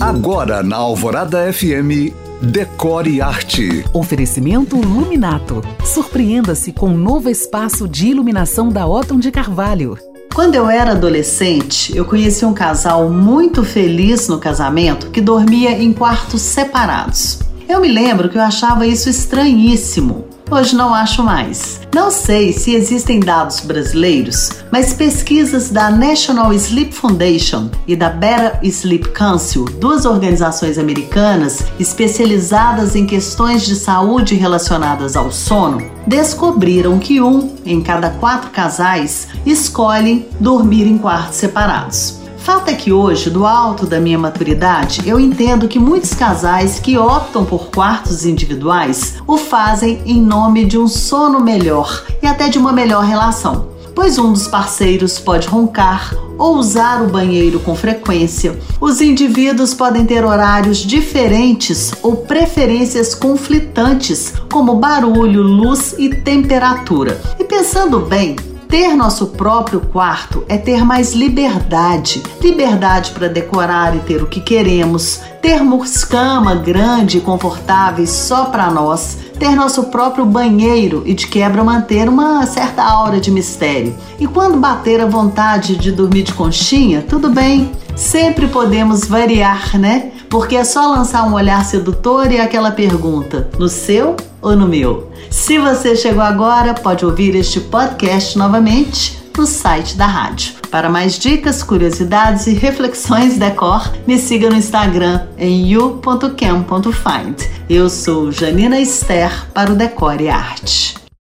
Agora na Alvorada FM, Decore Arte. Oferecimento Luminato. Surpreenda-se com um novo espaço de iluminação da Otton de Carvalho. Quando eu era adolescente, eu conheci um casal muito feliz no casamento que dormia em quartos separados. Eu me lembro que eu achava isso estranhíssimo. Hoje não acho mais. Não sei se existem dados brasileiros, mas pesquisas da National Sleep Foundation e da Better Sleep Council, duas organizações americanas especializadas em questões de saúde relacionadas ao sono, descobriram que um em cada quatro casais escolhem dormir em quartos separados. Fato é que hoje, do alto da minha maturidade, eu entendo que muitos casais que optam por quartos individuais o fazem em nome de um sono melhor e até de uma melhor relação. Pois um dos parceiros pode roncar ou usar o banheiro com frequência. Os indivíduos podem ter horários diferentes ou preferências conflitantes, como barulho, luz e temperatura. E pensando bem, ter nosso próprio quarto é ter mais liberdade. Liberdade para decorar e ter o que queremos, termos cama grande e confortáveis só para nós, ter nosso próprio banheiro e de quebra manter uma certa aura de mistério. E quando bater a vontade de dormir de conchinha, tudo bem. Sempre podemos variar, né? Porque é só lançar um olhar sedutor e aquela pergunta: no seu ou no meu? Se você chegou agora, pode ouvir este podcast novamente no site da rádio. Para mais dicas, curiosidades e reflexões decor, me siga no Instagram em you.cam.find. Eu sou Janina Esther para o Decore Arte.